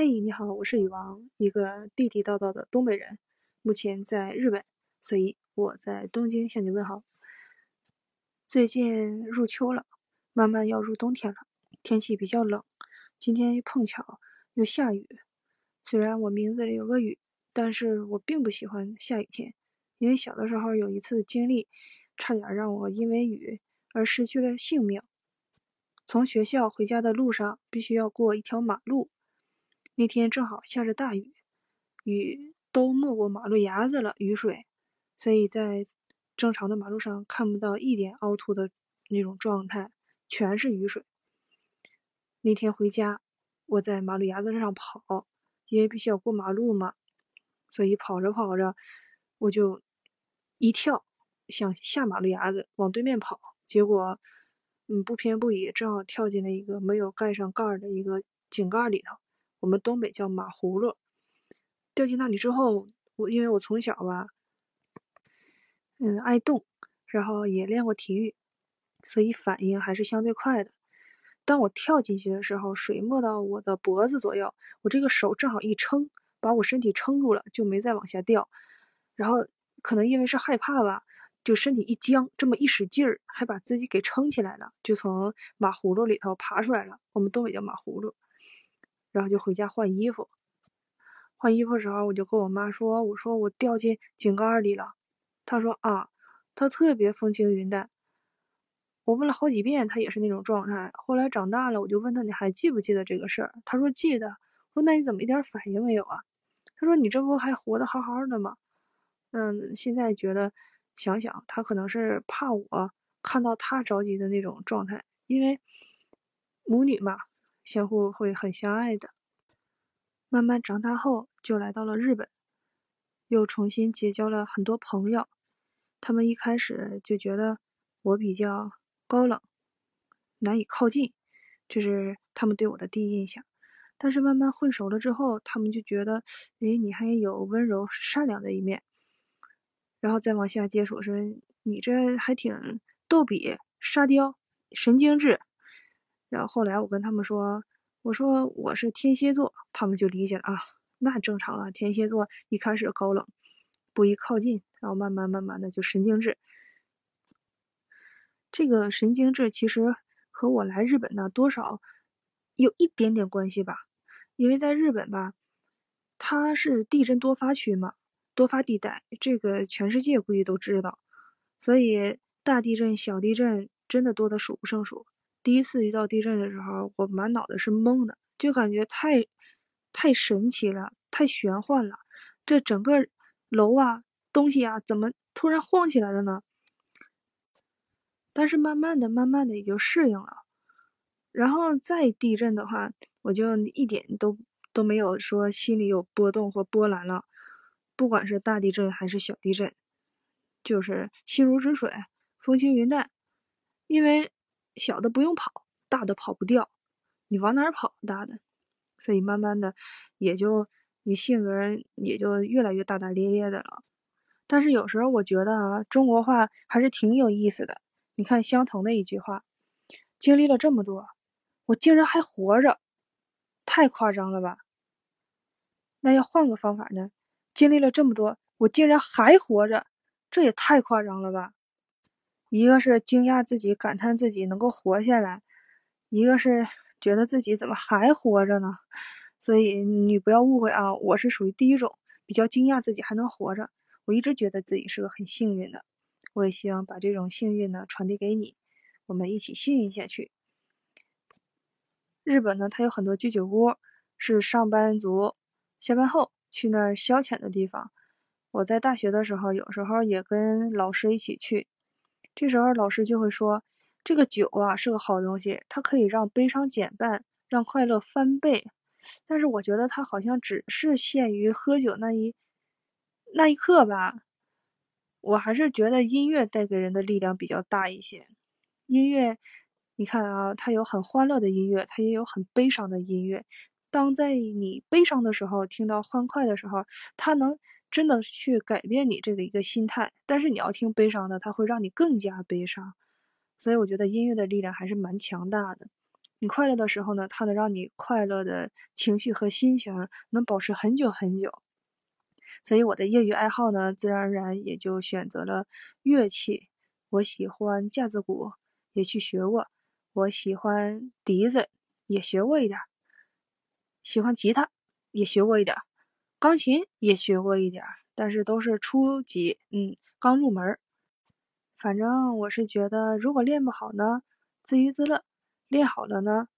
嘿，你好，我是雨王，一个地地道道的东北人，目前在日本，所以我在东京向你问好。最近入秋了，慢慢要入冬天了，天气比较冷，今天碰巧又下雨。虽然我名字里有个雨，但是我并不喜欢下雨天，因为小的时候有一次经历，差点让我因为雨而失去了性命。从学校回家的路上，必须要过一条马路。那天正好下着大雨，雨都没过马路牙子了，雨水，所以在正常的马路上看不到一点凹凸的那种状态，全是雨水。那天回家，我在马路牙子上跑，因为必须要过马路嘛，所以跑着跑着，我就一跳，想下马路牙子往对面跑，结果，嗯，不偏不倚，正好跳进了一个没有盖上盖儿的一个井盖里头。我们东北叫马葫芦，掉进那里之后，我因为我从小吧，嗯，爱动，然后也练过体育，所以反应还是相对快的。当我跳进去的时候，水没到我的脖子左右，我这个手正好一撑，把我身体撑住了，就没再往下掉。然后可能因为是害怕吧，就身体一僵，这么一使劲儿，还把自己给撑起来了，就从马葫芦里头爬出来了。我们东北叫马葫芦。然后就回家换衣服，换衣服的时候，我就跟我妈说：“我说我掉进井盖里了。”她说：“啊，她特别风轻云淡。”我问了好几遍，她也是那种状态。后来长大了，我就问她：“你还记不记得这个事儿？”她说：“记得。”我说：“那你怎么一点反应没有啊？”她说：“你这不还活得好好的吗？”嗯，现在觉得想想，她可能是怕我看到她着急的那种状态，因为母女嘛。相互会很相爱的。慢慢长大后，就来到了日本，又重新结交了很多朋友。他们一开始就觉得我比较高冷，难以靠近，这是他们对我的第一印象。但是慢慢混熟了之后，他们就觉得，哎，你还有温柔善良的一面。然后再往下接触，说你这还挺逗比、沙雕、神经质。然后后来我跟他们说，我说我是天蝎座，他们就理解了啊，那正常了。天蝎座一开始高冷，不易靠近，然后慢慢慢慢的就神经质。这个神经质其实和我来日本呢多少有一点点关系吧，因为在日本吧，它是地震多发区嘛，多发地带，这个全世界估计都知道，所以大地震、小地震真的多的数不胜数。第一次遇到地震的时候，我满脑子是懵的，就感觉太，太神奇了，太玄幻了。这整个楼啊，东西啊，怎么突然晃起来了呢？但是慢慢的、慢慢的也就适应了。然后再地震的话，我就一点都都没有说心里有波动或波澜了。不管是大地震还是小地震，就是心如止水，风轻云淡，因为。小的不用跑，大的跑不掉，你往哪儿跑？大的，所以慢慢的也就你性格也就越来越大大咧咧的了。但是有时候我觉得啊，中国话还是挺有意思的。你看相同的一句话，经历了这么多，我竟然还活着，太夸张了吧？那要换个方法呢？经历了这么多，我竟然还活着，这也太夸张了吧？一个是惊讶自己，感叹自己能够活下来；一个是觉得自己怎么还活着呢？所以你不要误会啊，我是属于第一种，比较惊讶自己还能活着。我一直觉得自己是个很幸运的，我也希望把这种幸运呢传递给你，我们一起幸运下去。日本呢，它有很多居酒屋，是上班族下班后去那儿消遣的地方。我在大学的时候，有时候也跟老师一起去。这时候老师就会说：“这个酒啊是个好东西，它可以让悲伤减半，让快乐翻倍。”但是我觉得它好像只是限于喝酒那一那一刻吧。我还是觉得音乐带给人的力量比较大一些。音乐，你看啊，它有很欢乐的音乐，它也有很悲伤的音乐。当在你悲伤的时候，听到欢快的时候，它能。真的去改变你这个一个心态，但是你要听悲伤的，它会让你更加悲伤。所以我觉得音乐的力量还是蛮强大的。你快乐的时候呢，它能让你快乐的情绪和心情能保持很久很久。所以我的业余爱好呢，自然而然也就选择了乐器。我喜欢架子鼓，也去学过；我喜欢笛子，也学过一点；喜欢吉他，也学过一点；钢琴也学过一点，但是都是初级，嗯，刚入门。反正我是觉得，如果练不好呢，自娱自乐。练好了呢，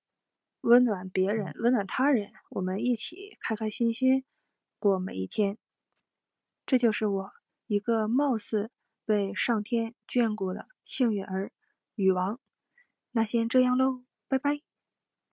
温暖别人，温暖他人，我们一起开开心心过每一天。这就是我一个貌似被上天眷顾的幸运儿，禹王。那先这样喽，拜拜。